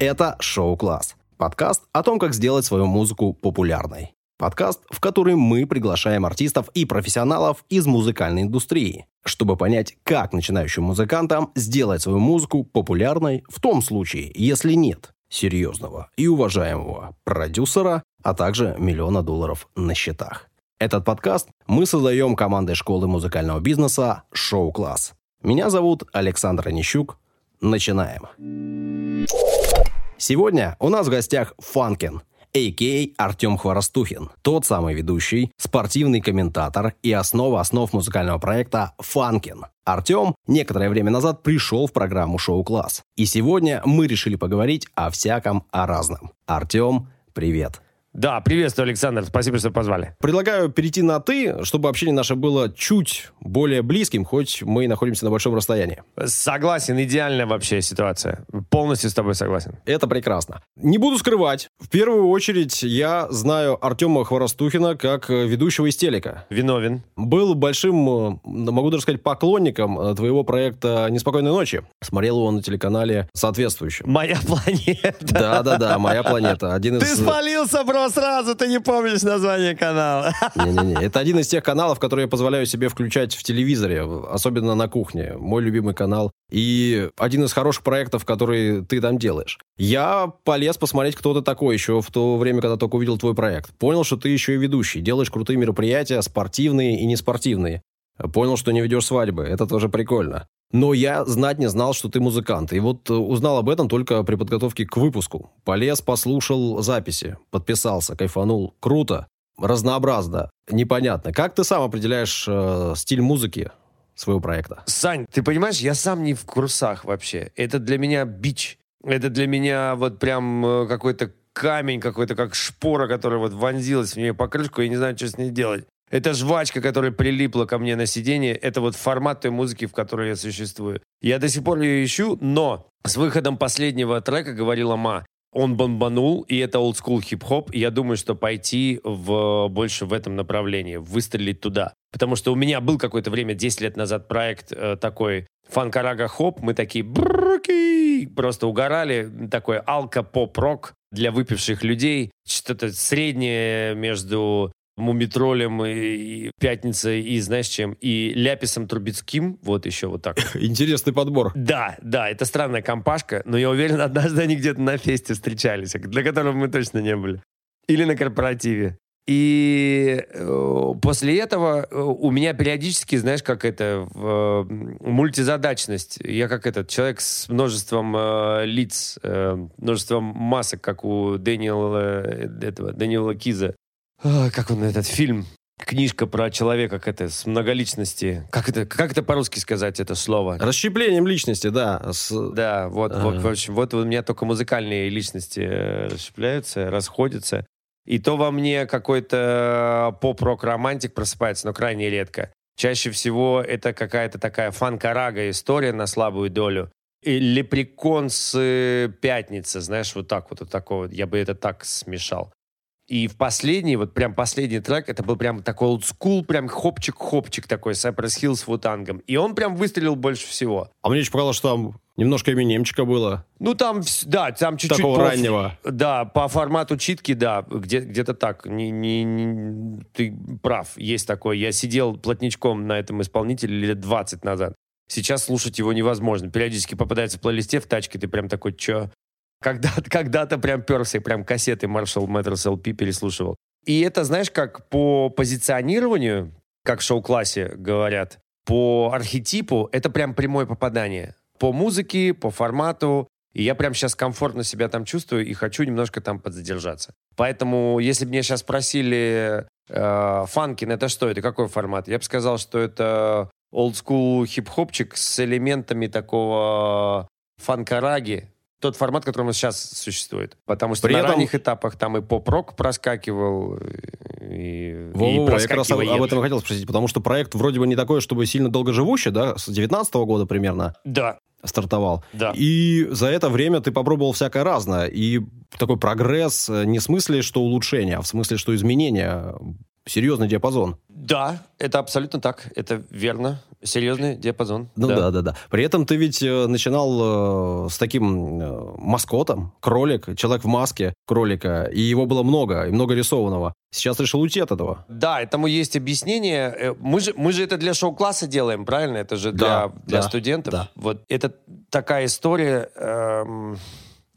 Это «Шоу-класс» – подкаст о том, как сделать свою музыку популярной. Подкаст, в который мы приглашаем артистов и профессионалов из музыкальной индустрии, чтобы понять, как начинающим музыкантам сделать свою музыку популярной в том случае, если нет серьезного и уважаемого продюсера, а также миллиона долларов на счетах. Этот подкаст мы создаем командой школы музыкального бизнеса «Шоу-класс». Меня зовут Александр Онищук. Начинаем. Сегодня у нас в гостях Фанкин, а.к.а. Артем Хворостухин, тот самый ведущий, спортивный комментатор и основа основ музыкального проекта «Фанкин». Артем некоторое время назад пришел в программу «Шоу-класс». И сегодня мы решили поговорить о всяком, о разном. Артем, привет. Да, приветствую, Александр. Спасибо, что позвали. Предлагаю перейти на «ты», чтобы общение наше было чуть более близким, хоть мы и находимся на большом расстоянии. Согласен, идеальная вообще ситуация. Полностью с тобой согласен. Это прекрасно. Не буду скрывать, в первую очередь я знаю Артема Хворостухина как ведущего из телека. Виновен. Был большим, могу даже сказать, поклонником твоего проекта «Неспокойной ночи». Смотрел его на телеканале соответствующем. «Моя планета». Да-да-да, «Моя планета». Один из... Ты спалился, бро! Сразу ты не помнишь название канала. Не-не-не, это один из тех каналов, которые я позволяю себе включать в телевизоре, особенно на кухне. Мой любимый канал. И один из хороших проектов, который ты там делаешь. Я полез посмотреть, кто ты такой еще в то время, когда только увидел твой проект. Понял, что ты еще и ведущий. Делаешь крутые мероприятия, спортивные и неспортивные. Понял, что не ведешь свадьбы. Это тоже прикольно. Но я знать не знал, что ты музыкант. И вот э, узнал об этом только при подготовке к выпуску. Полез, послушал записи, подписался, кайфанул. Круто, разнообразно, непонятно. Как ты сам определяешь э, стиль музыки своего проекта? Сань, ты понимаешь, я сам не в курсах вообще. Это для меня бич. Это для меня вот прям э, какой-то камень какой-то, как шпора, которая вот вонзилась в нее покрышку, и не знаю, что с ней делать. Это жвачка, которая прилипла ко мне на сиденье. Это вот формат той музыки, в которой я существую. Я до сих пор ее ищу, но с выходом последнего трека говорила Ма, он бомбанул, и это олдскул хип-хоп, и я думаю, что пойти в, больше в этом направлении, выстрелить туда. Потому что у меня был какое-то время, 10 лет назад, проект э, такой фанкарага хоп, мы такие бруки, просто угорали, такой алка-поп-рок для выпивших людей, что-то среднее между Мумитролем и, и Пятницей, и знаешь чем, и Ляписом Трубецким, вот еще вот так. Интересный подбор. Да, да, это странная компашка, но я уверен, однажды они где-то на фесте встречались, для которого мы точно не были. Или на корпоративе. И э, после этого э, у меня периодически, знаешь, как это, э, мультизадачность. Я как этот человек с множеством э, лиц, э, множеством масок, как у Дэниела, этого, Дэниела Киза как он этот фильм, книжка про человека, как это, с многоличности. Как это, как это по-русски сказать, это слово? Расщеплением личности, да. С... Да, вот, ага. вот, в общем, вот у меня только музыкальные личности э, расщепляются, расходятся. И то во мне какой-то поп-рок-романтик просыпается, но крайне редко. Чаще всего это какая-то такая фанкарага история на слабую долю. И лепрекон с э, пятницы, знаешь, вот так вот, вот такого. Я бы это так смешал. И в последний, вот прям последний трек, это был прям такой олдскул, прям хопчик-хопчик такой, Cypress Hill с Вутангом. И он прям выстрелил больше всего. А мне еще показалось, что там немножко Эминемчика было. Ну, там, да, там чуть-чуть... Такого по, раннего. Да, по формату читки, да, где, где-то так. Не, не, не, ты прав, есть такое. Я сидел плотничком на этом исполнителе лет 20 назад. Сейчас слушать его невозможно. Периодически попадается в плейлисте в тачке, ты прям такой, чё? Когда-то, когда-то прям перся, прям кассеты Marshall Matters LP переслушивал. И это, знаешь, как по позиционированию, как в шоу-классе говорят, по архетипу, это прям прямое попадание. По музыке, по формату. И я прям сейчас комфортно себя там чувствую и хочу немножко там подзадержаться. Поэтому, если бы меня сейчас спросили, э, Фанкин, это что, это какой формат? Я бы сказал, что это олдскул хип-хопчик с элементами такого фанкараги, тот формат, который у нас сейчас существует. Потому что При на этом... ранних этапах там и поп-рок проскакивал, и, Во -во -во, и Я как раз об, этом хотел спросить, потому что проект вроде бы не такой, чтобы сильно долгоживущий, да, с 19 -го года примерно. Да. Стартовал. Да. И за это время ты попробовал всякое разное. И такой прогресс э, не в смысле, что улучшение, а в смысле, что изменение серьезный диапазон. Да, это абсолютно так, это верно. Серьезный диапазон. Ну да, да, да. да. При этом ты ведь э, начинал э, с таким э, маскотом, кролик, человек в маске кролика, и его было много, и много рисованного. Сейчас решил уйти от этого. Да, этому есть объяснение. Э, мы же, мы же это для шоу-класса делаем, правильно? Это же для, да, для да, студентов. Да. Вот это такая история, эм,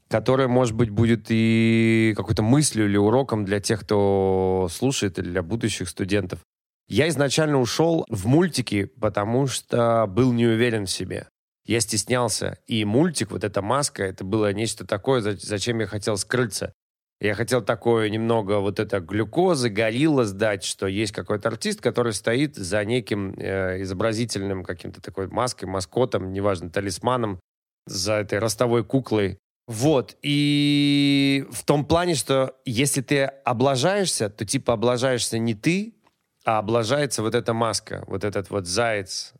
которая, может быть, будет и какой-то мыслью или уроком для тех, кто слушает, или для будущих студентов. Я изначально ушел в мультики, потому что был не уверен в себе. Я стеснялся. И мультик, вот эта маска, это было нечто такое, зачем я хотел скрыться. Я хотел такое немного вот это глюкозы, горилла сдать, что есть какой-то артист, который стоит за неким э, изобразительным каким-то такой маской, маскотом, неважно, талисманом, за этой ростовой куклой. Вот. И в том плане, что если ты облажаешься, то типа облажаешься не ты, а облажается вот эта маска, вот этот вот заяц.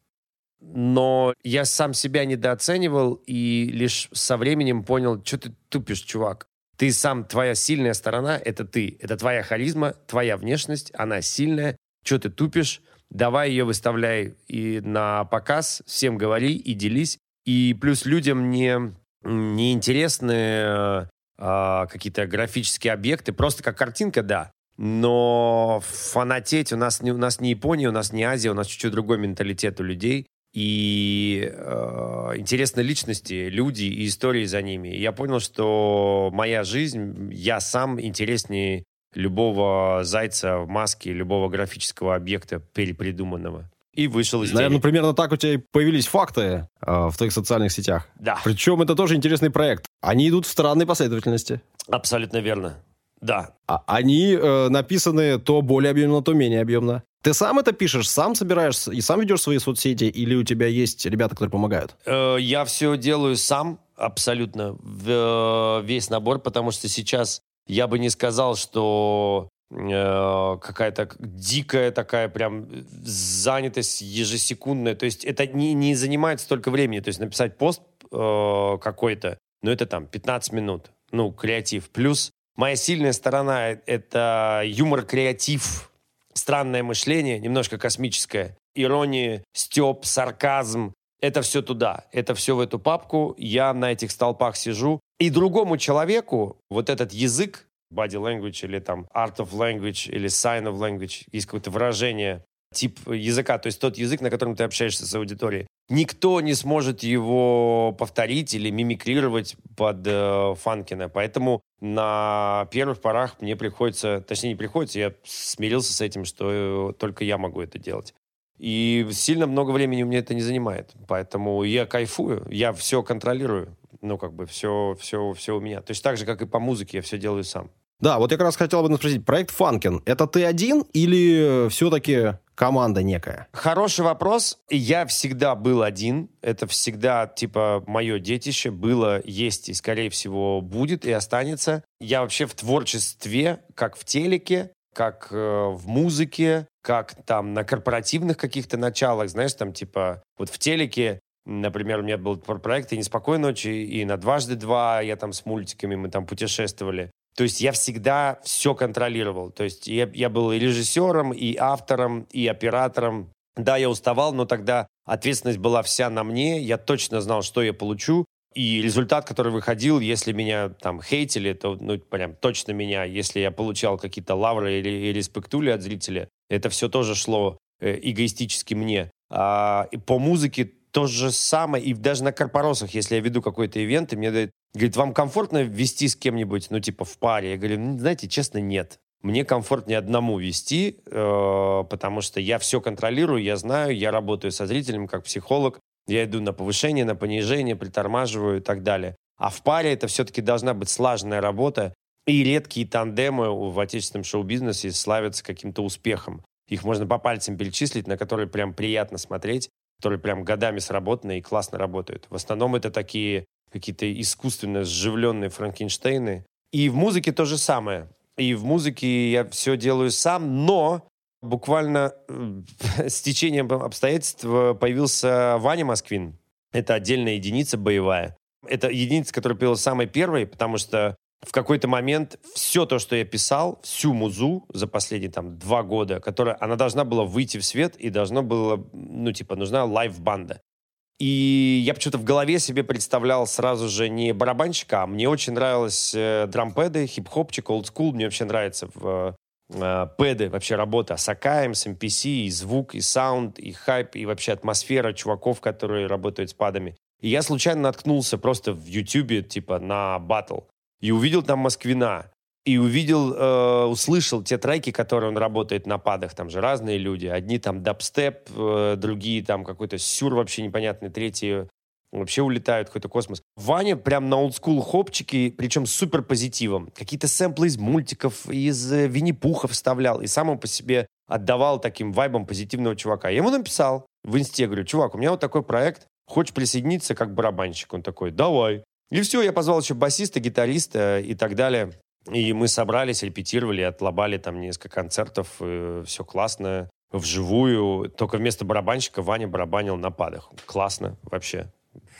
Но я сам себя недооценивал и лишь со временем понял, что ты тупишь, чувак. Ты сам, твоя сильная сторона — это ты. Это твоя харизма, твоя внешность, она сильная. Что ты тупишь? Давай ее выставляй и на показ, всем говори и делись. И плюс людям не, не интересны э, какие-то графические объекты, просто как картинка, да. Но фанатеть у нас, не, у нас не Япония, у нас не Азия, у нас чуть-чуть другой менталитет у людей. И э, интересны личности, люди и истории за ними. И я понял, что моя жизнь, я сам интереснее любого зайца в маске, любого графического объекта перепридуманного. И вышел из Наверное, примерно так у тебя появились факты э, в твоих социальных сетях. Да. Причем это тоже интересный проект. Они идут в странной последовательности. Абсолютно верно. Да. А они э, написаны то более объемно, то менее объемно. Ты сам это пишешь, сам собираешь и сам ведешь свои соцсети, или у тебя есть ребята, которые помогают? Э, я все делаю сам, абсолютно, в, э, весь набор, потому что сейчас я бы не сказал, что какая-то дикая такая прям занятость ежесекундная. То есть это не, не занимает столько времени. То есть написать пост э, какой-то, ну это там 15 минут, ну креатив. Плюс Моя сильная сторона — это юмор, креатив, странное мышление, немножко космическое, ирония, степ, сарказм. Это все туда, это все в эту папку. Я на этих столпах сижу. И другому человеку вот этот язык, body language или там art of language или sign of language, есть какое-то выражение, тип языка, то есть тот язык, на котором ты общаешься с аудиторией. Никто не сможет его повторить или мимикрировать под э, Фанкина. Поэтому на первых порах мне приходится, точнее не приходится, я смирился с этим, что только я могу это делать. И сильно много времени у меня это не занимает. Поэтому я кайфую, я все контролирую. Ну, как бы все, все, все у меня. То есть так же, как и по музыке, я все делаю сам. Да, вот я как раз хотел бы спросить, проект Фанкин, это ты один или все-таки команда некая? Хороший вопрос. Я всегда был один. Это всегда, типа, мое детище. Было, есть и, скорее всего, будет и останется. Я вообще в творчестве, как в телеке, как э, в музыке, как там на корпоративных каких-то началах, знаешь, там типа вот в телеке Например, у меня был проект «И неспокойной ночи», и на «Дважды два» я там с мультиками, мы там путешествовали. То есть я всегда все контролировал. То есть я, я был и режиссером, и автором, и оператором. Да, я уставал, но тогда ответственность была вся на мне. Я точно знал, что я получу. И результат, который выходил, если меня там хейтили, то ну, прям точно меня. Если я получал какие-то лавры или, или респектули от зрителя, это все тоже шло э, эгоистически мне. А, и по музыке то же самое, и даже на корпоросах, если я веду какой-то ивент, и мне дают, говорит, вам комфортно вести с кем-нибудь, ну, типа, в паре? Я говорю, ну, знаете, честно, нет. Мне комфортнее одному вести, э, потому что я все контролирую, я знаю, я работаю со зрителем как психолог, я иду на повышение, на понижение, притормаживаю и так далее. А в паре это все-таки должна быть слаженная работа, и редкие тандемы в отечественном шоу-бизнесе славятся каким-то успехом. Их можно по пальцам перечислить, на которые прям приятно смотреть которые прям годами сработаны и классно работают. В основном это такие какие-то искусственно сживленные Франкенштейны. И в музыке то же самое. И в музыке я все делаю сам, но буквально э, с течением обстоятельств появился Ваня Москвин. Это отдельная единица боевая. Это единица, которая появилась самой первой, потому что в какой-то момент все то, что я писал, всю музу за последние там два года, которая, она должна была выйти в свет и должно было ну, типа, нужна live-банда. И я почему-то в голове себе представлял сразу же не барабанщика, а мне очень нравилось э, дрампеды, хип-хопчик, олдскул. Мне вообще нравится в э, пэды, вообще работа с Акаем, с MPC, и звук, и саунд, и хайп, и вообще атмосфера чуваков, которые работают с падами. И я случайно наткнулся просто в Ютубе, типа, на батл. И увидел там Москвина и увидел, э, услышал те треки, которые он работает на падах. Там же разные люди. Одни там дабстеп, э, другие там какой-то сюр вообще непонятный, третьи вообще улетают какой-то космос. Ваня прям на олдскул хопчики, причем с супер позитивом. Какие-то сэмплы из мультиков, из э, Винни-Пуха вставлял. И сам по себе отдавал таким вайбом позитивного чувака. Я ему написал в инсте, говорю, чувак, у меня вот такой проект, хочешь присоединиться как барабанщик? Он такой, давай. И все, я позвал еще басиста, гитариста и так далее. И мы собрались, репетировали, отлобали там несколько концертов, все классно, вживую. Только вместо барабанщика Ваня барабанил на падах. Классно вообще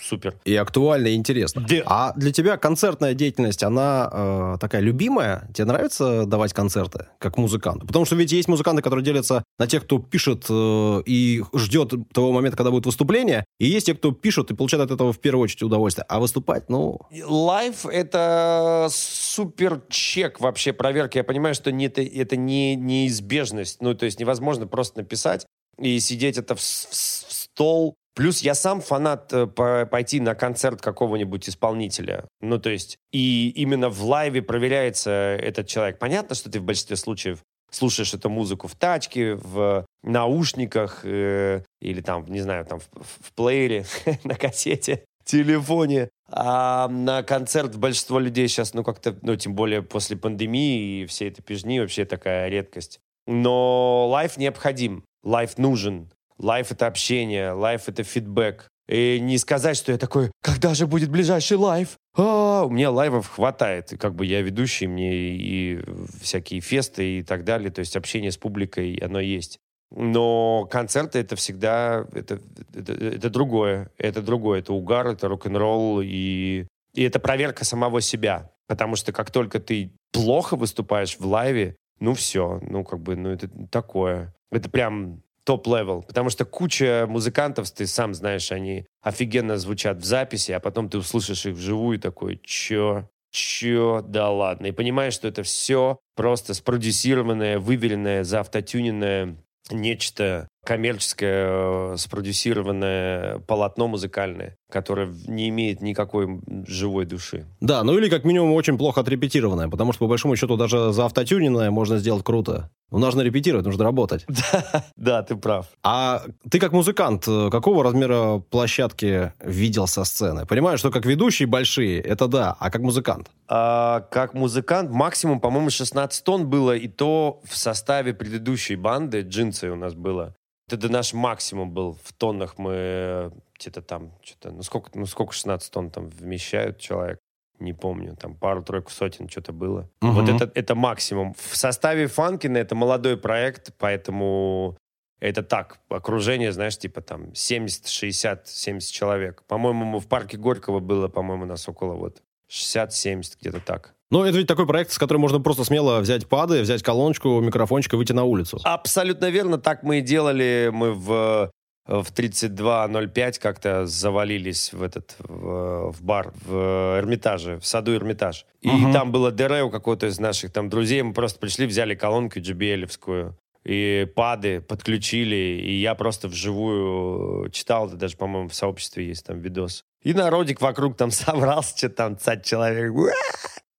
супер. И актуально, и интересно. Да. А для тебя концертная деятельность, она э, такая любимая? Тебе нравится давать концерты как музыканту? Потому что ведь есть музыканты, которые делятся на тех, кто пишет э, и ждет того момента, когда будет выступление, и есть те, кто пишет и получает от этого в первую очередь удовольствие. А выступать, ну... Лайв — это супер чек вообще проверки. Я понимаю, что не, это, это не неизбежность. Ну, то есть невозможно просто написать и сидеть это в, в, в стол Плюс я сам фанат э, пойти на концерт какого-нибудь исполнителя. Ну, то есть, и именно в лайве проверяется этот человек. Понятно, что ты в большинстве случаев слушаешь эту музыку в тачке, в наушниках э, или там, не знаю, там в, в плеере, на кассете, телефоне. А на концерт большинство людей сейчас, ну, как-то, ну, тем более после пандемии и всей этой пижни, вообще такая редкость. Но live необходим, live нужен. Live — это общение, live — это фидбэк. И не сказать, что я такой, когда же будет ближайший live? А, у меня live ов хватает. Как бы я ведущий, мне и всякие фесты и так далее. То есть общение с публикой, оно есть. Но концерты это всегда это, это, это другое. Это другое. Это угар, это рок-н-ролл и, и это проверка самого себя. Потому что как только ты плохо выступаешь в live е, ну все, ну как бы, ну это такое. Это прям top-level, потому что куча музыкантов, ты сам знаешь, они офигенно звучат в записи, а потом ты услышишь их вживую такой, чё, чё, да ладно. И понимаешь, что это все просто спродюсированное, выверенное, заавтотюненное нечто коммерческое, э, спродюсированное полотно музыкальное, которое не имеет никакой живой души. Да, ну или как минимум очень плохо отрепетированное, потому что по большому счету даже за автотюненное можно сделать круто. Но нужно репетировать, нужно работать. Да, да, ты прав. А ты как музыкант, э, какого размера площадки видел со сцены? Понимаю, что как ведущий большие, это да, а как музыкант? А, как музыкант максимум, по-моему, 16 тонн было, и то в составе предыдущей банды, джинсы у нас было. Это наш максимум был. В тоннах мы где-то там, что-то, ну сколько, ну сколько 16 тонн там вмещают человек? Не помню, там пару-тройку сотен что-то было. Угу. Вот это, это максимум. В составе Фанкина это молодой проект, поэтому это так, окружение, знаешь, типа там 70, 60, 70 человек. По-моему, в парке Горького было, по-моему, нас около вот 60-70, где-то так. Ну, это ведь такой проект, с которым можно просто смело взять пады, взять колоночку, микрофончик и выйти на улицу. Абсолютно верно. Так мы и делали. Мы в, в 32.05 как-то завалились в этот в, в бар в Эрмитаже, в саду Эрмитаж. И угу. там было ДР у какого-то из наших там друзей. Мы просто пришли, взяли колонку JBL-евскую и пады подключили, и я просто вживую читал, это даже, по-моему, в сообществе есть там видос. И народик вокруг там собрался, что там цать человек.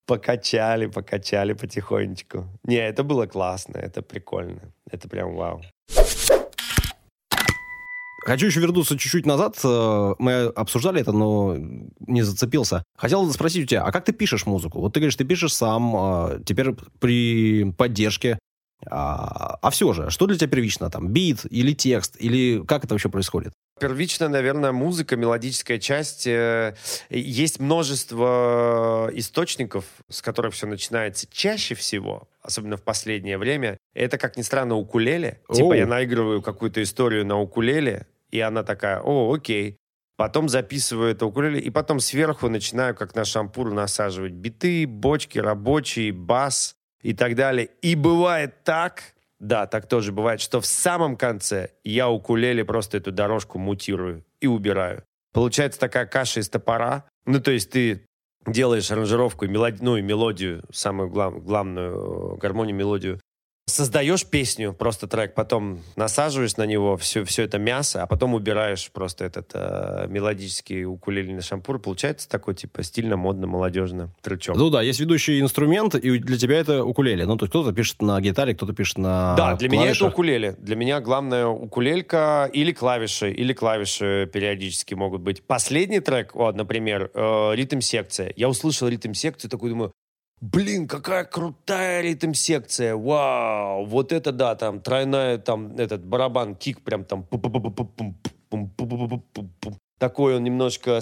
Покачали, покачали потихонечку. Не, это было классно, это прикольно. Это прям вау. Хочу еще вернуться чуть-чуть назад. Э, мы обсуждали это, но не зацепился. Хотел спросить у тебя, а как ты пишешь музыку? Вот ты говоришь, ты пишешь сам, а теперь при поддержке. А, а все же, что для тебя первично? Там, бит или текст? Или как это вообще происходит? Первично, наверное, музыка, мелодическая часть. Э, есть множество источников, с которых все начинается чаще всего, особенно в последнее время. Это, как ни странно, укулеле. Оу. Типа я наигрываю какую-то историю на укулеле, и она такая, о, окей. Потом записываю это укулеле, и потом сверху начинаю, как на шампур, насаживать биты, бочки, рабочий, бас и так далее. И бывает так, да, так тоже бывает, что в самом конце я укулеле просто эту дорожку мутирую и убираю. Получается такая каша из топора. Ну, то есть ты делаешь аранжировку, и ну и мелодию, самую глав, главную э, гармонию, мелодию создаешь песню, просто трек, потом насаживаешь на него все, все это мясо, а потом убираешь просто этот э, мелодический укулелельный шампур. Получается такой, типа, стильно, модно, молодежно трючок. Ну да, есть ведущий инструмент, и для тебя это укулеле. Ну, то есть кто-то пишет на гитаре, кто-то пишет на Да, для клавишах. меня это укулеле. Для меня главное укулелька или клавиши, или клавиши периодически могут быть. Последний трек, вот, например, э, ритм-секция. Я услышал ритм-секцию, такой думаю, Блин, какая крутая ритм-секция, вау, вот это да, там тройная, там этот барабан, кик прям там такой он немножко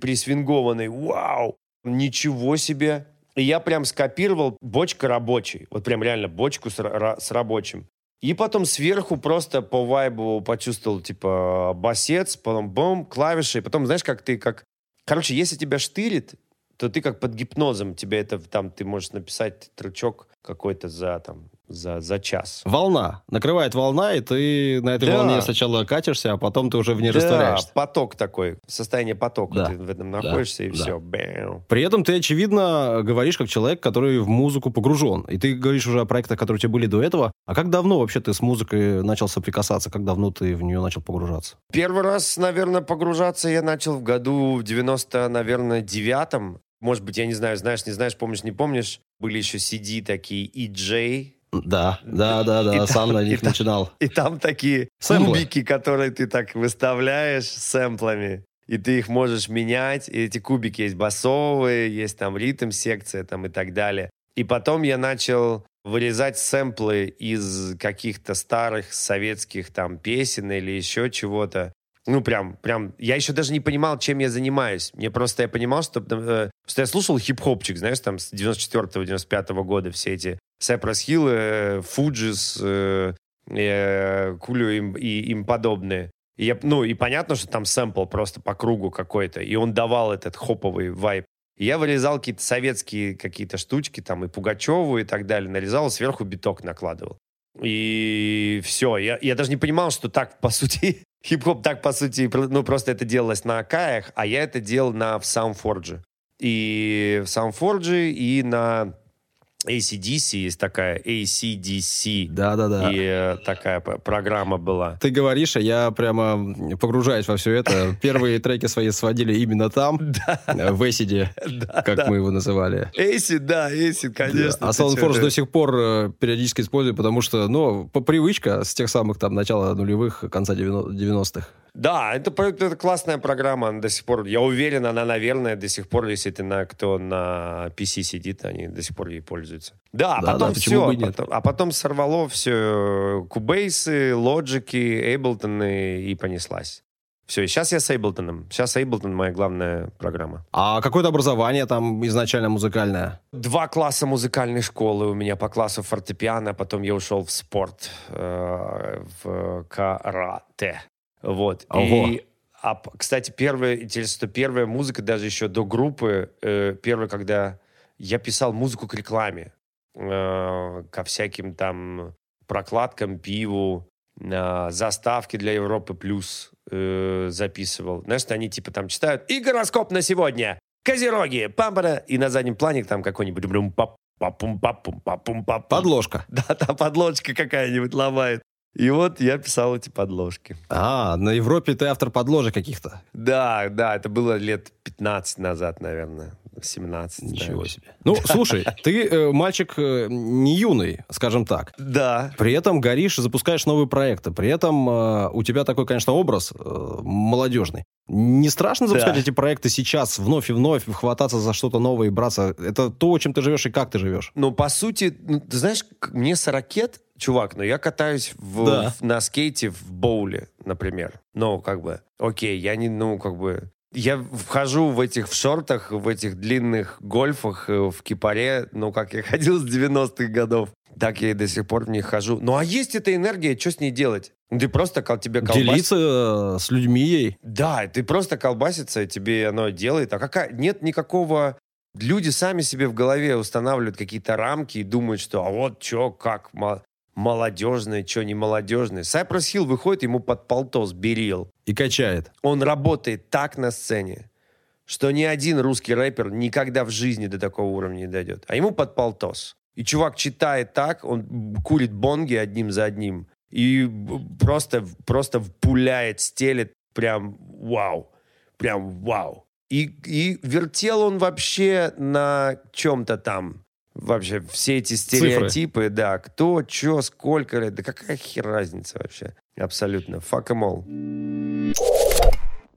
присвингованный, вау, ничего себе. И я прям скопировал бочка рабочий, вот прям реально бочку с, с рабочим. И потом сверху просто по вайбу почувствовал, типа, басец, потом бум, клавиши. Потом, знаешь, как ты, как... Короче, если тебя штырит, то ты как под гипнозом, тебе это там, ты можешь написать трючок какой-то за там за, за час. Волна. Накрывает волна, и ты на этой Да. волне сначала катишься, а потом ты уже в ней Да, растворяешься. поток такой, состояние потока. Да. Ты в этом находишься, и да. все. Бэм. При этом ты, очевидно, говоришь как человек, который в музыку погружен. И ты говоришь уже о проектах, которые у тебя были до этого. А как давно вообще ты с музыкой начал соприкасаться? Как давно ты в нее начал погружаться? Первый раз, наверное, погружаться я начал в году в 90, наверное, девятом. Может быть, я не знаю, знаешь, не знаешь, помнишь, не помнишь. Были еще CD такие, EJ. Да, да, да, да. И там- Сам на и них там- начинал. И там такие Сэмплы. кубики, которые ты так выставляешь сэмплами. И ты их можешь менять. И эти кубики есть басовые, есть там ритм-секция там и так далее. И потом я начал вырезать сэмплы из каких-то старых советских там песен или еще чего-то. Ну, прям, прям, я еще даже не понимал, чем я занимаюсь. Мне просто, я понимал, что, э, что я слушал хип-хопчик, знаешь, там с 94-95 года все эти Cypress Hill, э, Fugees, э, э, Кулю им, и им подобные. И я, ну, и понятно, что там сэмпл просто по кругу какой-то, и он давал этот хоповый вайб. И я вырезал какие-то советские какие-то штучки, там и Пугачеву и так далее, нарезал, сверху биток накладывал. И все. Я, я даже не понимал, что так, по сути, хип-хоп так, по сути, ну, просто это делалось на Акаях, а я это делал на в Soundforge. И в Soundforge, и на ACDC есть такая, ACDC. Да-да-да. И э, такая программа была. Ты говоришь, а я прямо погружаюсь во все это. Первые треки свои сводили именно там, в Да, как мы его называли. Acid, да, Acid, конечно. А Soundforge до сих пор э, периодически использую, потому что, ну, по привычка с тех самых там начала нулевых, конца 90-х. Да, это, это классная программа, она до сих пор, я уверен, она, наверное, до сих пор, если ты на, кто на PC сидит, они до сих пор ей пользуются. Да, а Да, потом да, все, потом- а потом сорвало все, кубейсы, лоджики, Эйблтоны и понеслась. Все, и сейчас я с Эйблтоном. Сейчас Эйблтон моя главная программа. А какое-то образование там изначально музыкальное? Два класса музыкальной школы у меня по классу фортепиано, потом я ушел в спорт, э, в карате. Вот. Ого. И, а, кстати, первая, интересно, что первая музыка даже еще до группы, э, первая, когда я писал музыку к рекламе, э, ко всяким там прокладкам, пиву, э, заставки для Европы плюс э, записывал. Знаешь, они типа там читают «И гороскоп на сегодня! Козероги! Пампара!» И на заднем плане там какой-нибудь папум папум папум папум Подложка. Да, там подложка какая-нибудь ломает. И вот я писал эти подложки. А, на Европе ты автор подложек каких-то. Да, да, это было лет 15 назад, наверное. 17. Ничего наверное. себе. Ну, слушай, ты э, мальчик э, не юный, скажем так. Да. При этом горишь и запускаешь новые проекты. При этом э, у тебя такой, конечно, образ э, молодежный. Не страшно запускать Да. эти проекты сейчас вновь и вновь, хвататься за что-то новое и браться? Это то, чем ты живешь и как ты живешь. Ну, по сути, ну, ты знаешь, мне 40 лет, чувак, но я катаюсь в- Да. в- на скейте в боуле, например. Ну, как бы, окей, я не, ну, как бы... Я вхожу в этих в шортах, в этих длинных гольфах, э, в кипаре, ну, как я ходил с 90-х годов, так я и до сих пор в них хожу. Ну, а есть эта энергия, что с ней делать? Ну, Ты просто, кол- тебе колбасит. Делиться э, с людьми ей. Да, ты просто колбасится, и тебе оно делает. А какая... Нет никакого... Люди сами себе в голове устанавливают какие-то рамки и думают, что а вот что, как, молодежное, что не молодежное. Сайпрос Хилл выходит, ему под полтос берил. И качает. Он работает так на сцене, что ни один русский рэпер никогда в жизни до такого уровня не дойдет. А ему под полтос. И чувак читает так, он курит бонги одним за одним. И просто, просто пуляет, стелет. Прям вау. Прям вау. И, и вертел он вообще на чем-то там. Вообще все эти стереотипы, Цифры. да, кто, что, сколько, да какая хер разница вообще? Абсолютно. Fuck them all.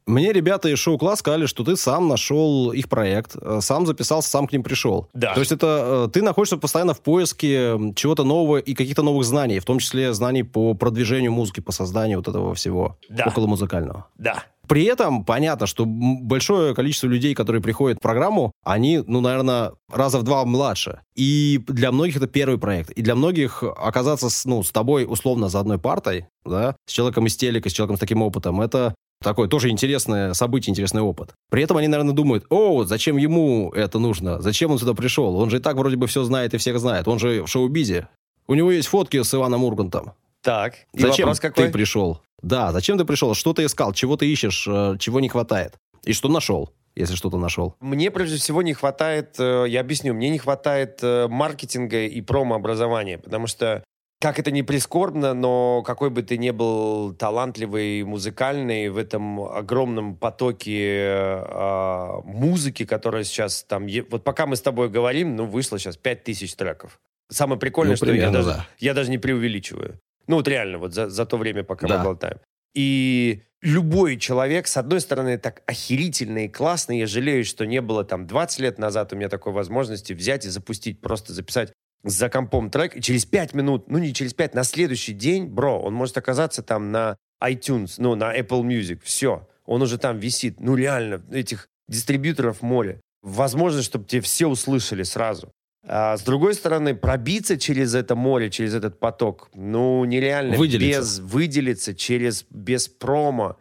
Мне ребята из шоу-класс сказали, что ты сам нашел их проект, э, сам записался, сам к ним пришел. Да. То есть это э, ты находишься постоянно в поиске чего-то нового и каких-то новых знаний, в том числе знаний по продвижению музыки, по созданию вот этого всего да. около музыкального. Да. При этом понятно, что большое количество людей, которые приходят в программу, они, ну, наверное, раза в два младше. И для многих это первый проект. И для многих оказаться с, ну, с тобой условно за одной партой, да, с человеком из телека, с человеком с таким опытом, это Такое тоже интересное событие, интересный опыт. При этом они, наверное, думают, о, зачем ему это нужно? Зачем он сюда пришел? Он же и так вроде бы все знает и всех знает. Он же в шоу-бизе. У него есть фотки с Иваном Ургантом. Так, и зачем вопрос какой? ты пришел? Да, зачем ты пришел? Что ты искал? Чего ты ищешь? Э, чего не хватает? И что нашел? если что-то нашел? Мне, прежде всего, не хватает, э, я объясню, мне не хватает э, маркетинга и промо-образования, потому что как это не прискорбно, но какой бы ты ни был талантливый, музыкальный, в этом огромном потоке э, музыки, которая сейчас там... Вот пока мы с тобой говорим, ну, вышло сейчас 5000 треков. Самое прикольное, ну, что я даже, да. я даже не преувеличиваю. Ну, вот реально, вот за, за то время, пока да. мы болтаем. И любой человек, с одной стороны, так охерительно и классно. Я жалею, что не было там 20 лет назад у меня такой возможности взять и запустить, просто записать за компом трек, и через 5 минут, ну не через 5, на следующий день, бро, он может оказаться там на iTunes, ну, на Apple Music, все. Он уже там висит. Ну, реально, этих дистрибьюторов море. Возможно, чтобы тебе все услышали сразу. А с другой стороны, пробиться через это море, через этот поток, ну, нереально. Выделиться. Без выделиться, через, без промо,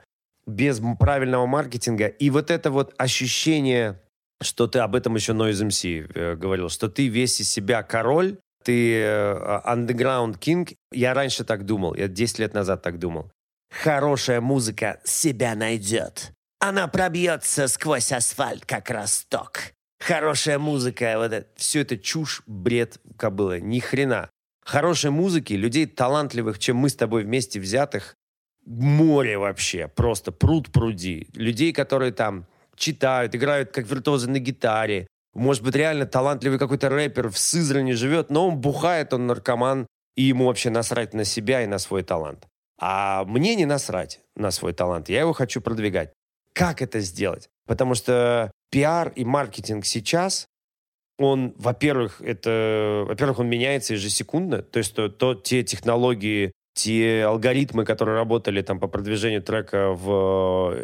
без правильного маркетинга. И вот это вот ощущение что ты об этом еще Noise MC э, говорил, что ты весь из себя король, ты э, underground king. Я раньше так думал, я 10 лет назад так думал. Хорошая музыка себя найдет. Она пробьется сквозь асфальт, как росток. Хорошая музыка, вот это, все это чушь, бред кобылы, ни хрена. Хорошей музыки, людей талантливых, чем мы с тобой вместе взятых, море вообще, просто пруд пруди. Людей, которые там читают, играют как виртуозы на гитаре. Может быть, реально талантливый какой-то рэпер в Сызрани живет, но он бухает, он наркоман, и ему вообще насрать на себя и на свой талант. А мне не насрать на свой талант. Я его хочу продвигать. Как это сделать? Потому что пиар и маркетинг сейчас, он, во-первых, это, во-первых, он меняется ежесекундно. То есть то, то те технологии, те алгоритмы, которые работали там по продвижению трека в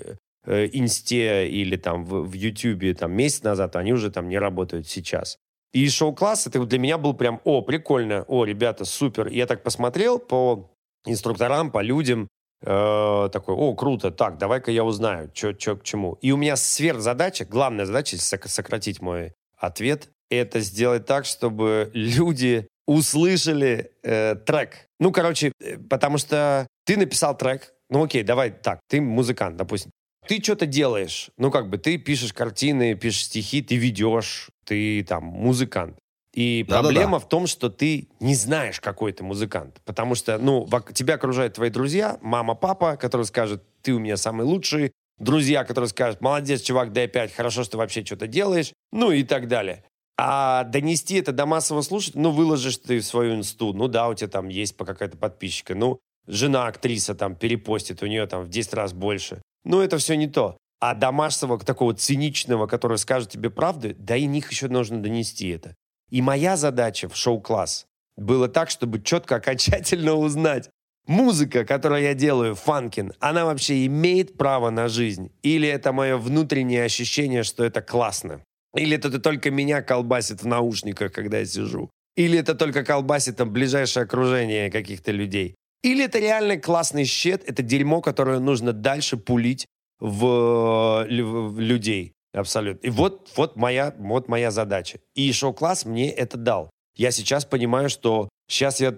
э, инсте или там в, ютюбе там месяц назад, они уже там не работают сейчас. И шоу-класс, это для меня был прям, о, прикольно, о, ребята, супер. я так посмотрел по инструкторам, по людям, э, такой, о, круто, так, давай-ка я узнаю, что к чему. И у меня сверхзадача, главная задача, сократить мой ответ, это сделать так, чтобы люди услышали э, трек. Ну, короче, э, потому что ты написал трек, ну окей, давай так, ты музыкант, допустим ты что-то делаешь. Ну, как бы ты пишешь картины, пишешь стихи, ты ведешь, ты там музыкант. И да, проблема да, да. в том, что ты не знаешь, какой ты музыкант. Потому что, ну, тебя окружают твои друзья, мама, папа, которые скажут, ты у меня самый лучший. Друзья, которые скажут, молодец, чувак, дай пять, хорошо, что вообще что-то делаешь. Ну и так далее. А донести это до массового слушателя, ну, выложишь ты свою инсту, ну да, у тебя там есть по какая-то подписчика, ну, жена актриса там перепостит, у нее там в 10 раз больше. Но это все не то. А домашнего такого циничного, который скажет тебе правду, да и них еще нужно донести это. И моя задача в шоу-класс было так, чтобы четко, окончательно узнать, музыка, которую я делаю, фанкин, она вообще имеет право на жизнь? Или это мое внутреннее ощущение, что это классно? Или это только меня колбасит в наушниках, когда я сижу? Или это только колбасит там ближайшее окружение каких-то людей? Или это реально классный щет, это дерьмо, которое нужно дальше пулить в, в людей. Абсолютно. И вот, вот, моя, вот моя задача. И шоу-класс мне это дал. Я сейчас понимаю, что сейчас я,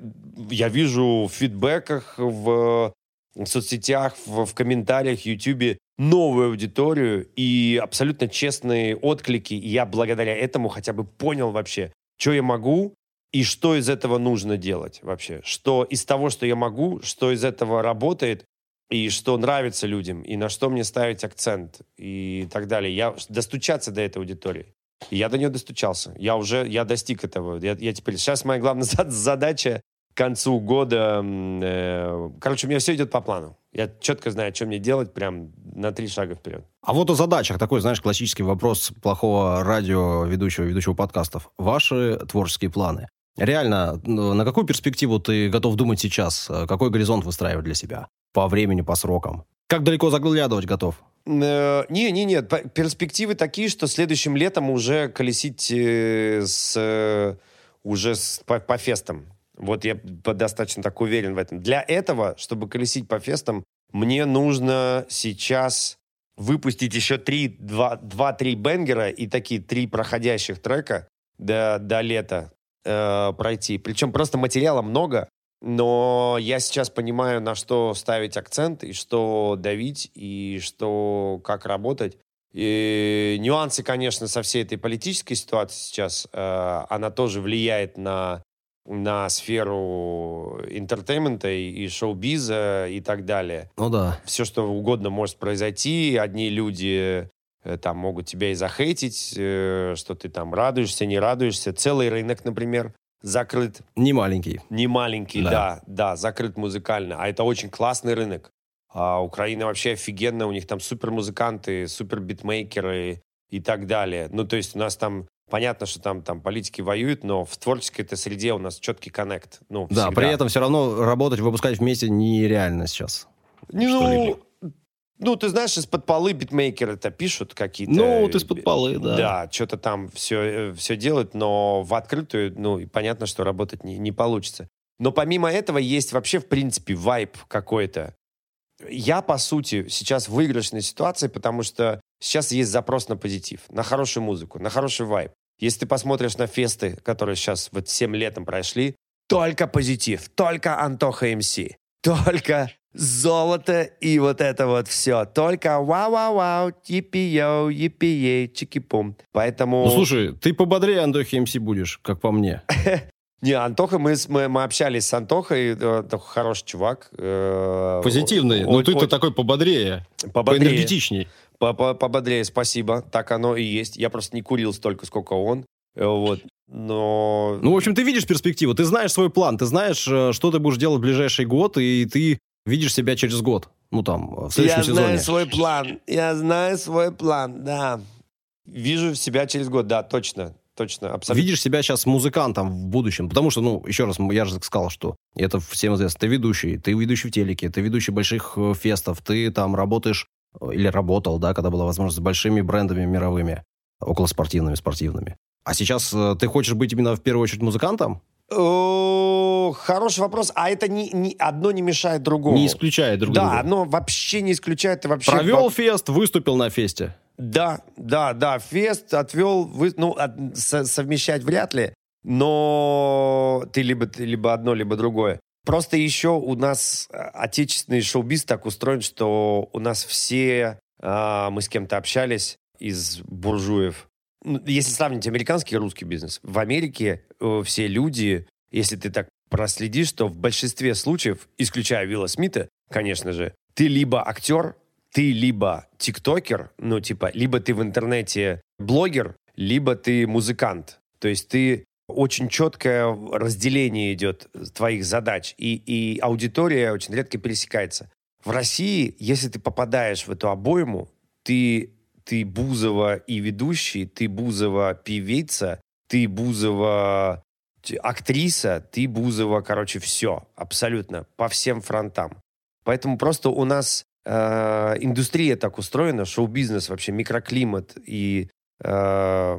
я вижу в фидбэках, в, в соцсетях, в, в комментариях, в YouTube новую аудиторию и абсолютно честные отклики. И я благодаря этому хотя бы понял вообще, что я могу и что из этого нужно делать вообще. Что из того, что я могу, что из этого работает, и что нравится людям, и на что мне ставить акцент, и так далее. Я достучаться до этой аудитории. Я до нее достучался. Я уже, я достиг этого. Я, я теперь, сейчас моя главная задача к концу года, э, короче, у меня все идет по плану. Я четко знаю, что мне делать, прям на три шага вперед. А вот о задачах такой, знаешь, классический вопрос плохого радио ведущего, ведущего подкастов. Ваши творческие планы. Реально, на какую перспективу ты готов думать сейчас? Какой горизонт выстраивать для себя? По времени, по срокам? Как далеко заглядывать готов? Э, не, не, нет. Перспективы такие, что следующим летом уже колесить э, с, уже с, по, по фестам. Вот я достаточно так уверен в этом. Для этого, чтобы колесить по фестам, мне нужно сейчас выпустить еще три, два, два-три бенгера и такие три проходящих трека до, до лета э, пройти. Причем просто материала много, но я сейчас понимаю, на что ставить акцент, и что давить, и что, как работать. И нюансы, конечно, со всей этой политической ситуации сейчас, э, она тоже влияет на на сферу entertainment а и, и шоу-биза и так далее. Ну да. Все, что угодно может произойти. Одни люди там могут тебя и захейтить, э, что ты там радуешься, не радуешься. Целый рынок, например, закрыт. Не маленький. Не маленький, да, да, да закрыт музыкально. А это очень классный рынок. А Украина вообще офигенная, у них там супер музыканты, супер битмейкеры и так далее. Ну, то есть у нас там Понятно, что там, там политики воюют, но в творческой этой среде у нас четкий коннект. Ну, да, при этом все равно работать, выпускать вместе нереально сейчас. Ну, ну, ты знаешь, из-под полы битмейкеры-то пишут какие-то... Ну, вот из-под полы, да. Да, что-то там все, все делают, но в открытую, ну, понятно, что работать не, не получится. Но помимо этого есть вообще, в принципе, вайб какой-то. Я, по сути, сейчас в выигрышной ситуации, потому что сейчас есть запрос на позитив, на хорошую музыку, на хороший вайб. Если ты посмотришь на фесты, которые сейчас вот 7 летом прошли, только позитив, только Антоха МС, только золото и вот это вот все. Только вау-вау-вау, типи-йоу, епи-ей, чики-пум. Поэтому... Ну, слушай, ты пободрее Антохи МС будешь, как по мне. Не, Антоха, мы, мы, мы общались с Антохой, э, такой хороший чувак. Э, Позитивный, но ты-то такой пободрее, пободрее, поэнергетичней. Пободрее, спасибо, так оно и есть. Я просто не курил столько, сколько он. Э, вот. Но... Ну, в общем, ты видишь перспективу, ты знаешь свой план, ты знаешь, что ты будешь делать в ближайший год, и ты видишь себя через год. Ну, там, в следующем я сезоне. Я знаю свой план, я знаю свой план, да. Вижу себя через год, да, точно точно, абсолютно. Видишь себя сейчас музыкантом в будущем? Потому что, ну, еще раз, я же сказал, что это всем известно. Ты ведущий, ты ведущий в телеке, ты ведущий больших э, фестов, ты там работаешь э, или работал, да, когда была возможность, с большими брендами мировыми, околоспортивными, спортивными. А сейчас э, ты хочешь быть именно в первую очередь музыкантом? Хороший вопрос. А это не, не, одно не мешает другому. Не исключает друг да, друга. Да, одно вообще не исключает. И вообще... Провел фест, выступил на фесте. Да, да, да, фест отвел, вы, ну, от, со, совмещать вряд ли, но ты либо, ты либо одно, либо другое. Просто еще у нас э, отечественный шоу-биз так устроен, что у нас все, а, мы с кем-то общались из буржуев. Ну, если сравнить американский и русский бизнес, в Америке э, все люди, если ты так проследишь, то в большинстве случаев, исключая Вилла Смита, конечно же, ты либо актер, ты либо тиктокер, ну, типа, либо ты в интернете блогер, либо ты музыкант. То есть ты очень четкое разделение идет твоих задач, и, и аудитория очень редко пересекается. В России, если ты попадаешь в эту обойму, ты, ты Бузова и ведущий, ты Бузова певица, ты Бузова актриса, ты Бузова, короче, все, абсолютно, по всем фронтам. Поэтому просто у нас э, индустрия так устроена, шоу-бизнес вообще, микроклимат и э,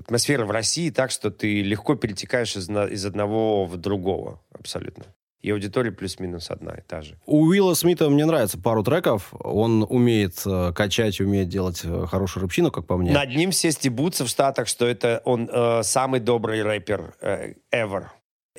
атмосфера в России так, что ты легко перетекаешь из, из одного в другого абсолютно. И аудитория плюс-минус одна и та же. У Уилла Смита мне нравится пару треков. Он умеет э, качать, умеет делать э, хорошую рыбчину, как по мне. Над ним все стебутся в Штатах, что это он э, самый добрый рэпер э, ever.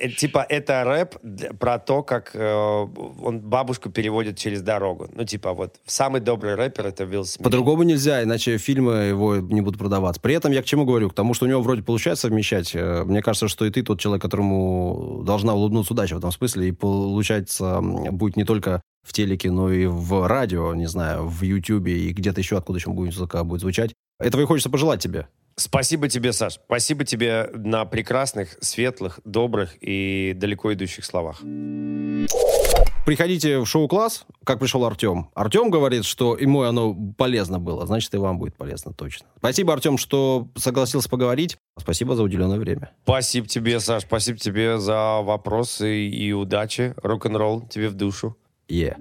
Э, типа, это рэп про то, как э, он бабушку переводит через дорогу. Ну, типа, вот, самый добрый рэпер — это Уилл Смит. По-другому нельзя, иначе фильмы его не будут продаваться. При этом я к чему говорю? К тому, что у него вроде получается совмещать. Э, Мне кажется, что и ты тот человек, которому должна улыбнуться удача в этом смысле. И получается будет не только в телеке, но и в радио, не знаю, в Ютьюбе и где-то еще откуда еще музыка будет звучать. Этого и хочется пожелать тебе. Спасибо тебе, Саш. Спасибо тебе на прекрасных, светлых, добрых и далеко идущих словах. Приходите в шоу-класс, как пришел Артем. Артем говорит, что ему оно полезно было, значит, и вам будет полезно точно. Спасибо, Артем, что согласился поговорить. Спасибо за уделенное время. Спасибо тебе, Саш. Спасибо тебе за вопросы и удачи. Рок-н-ролл тебе в душу. Е.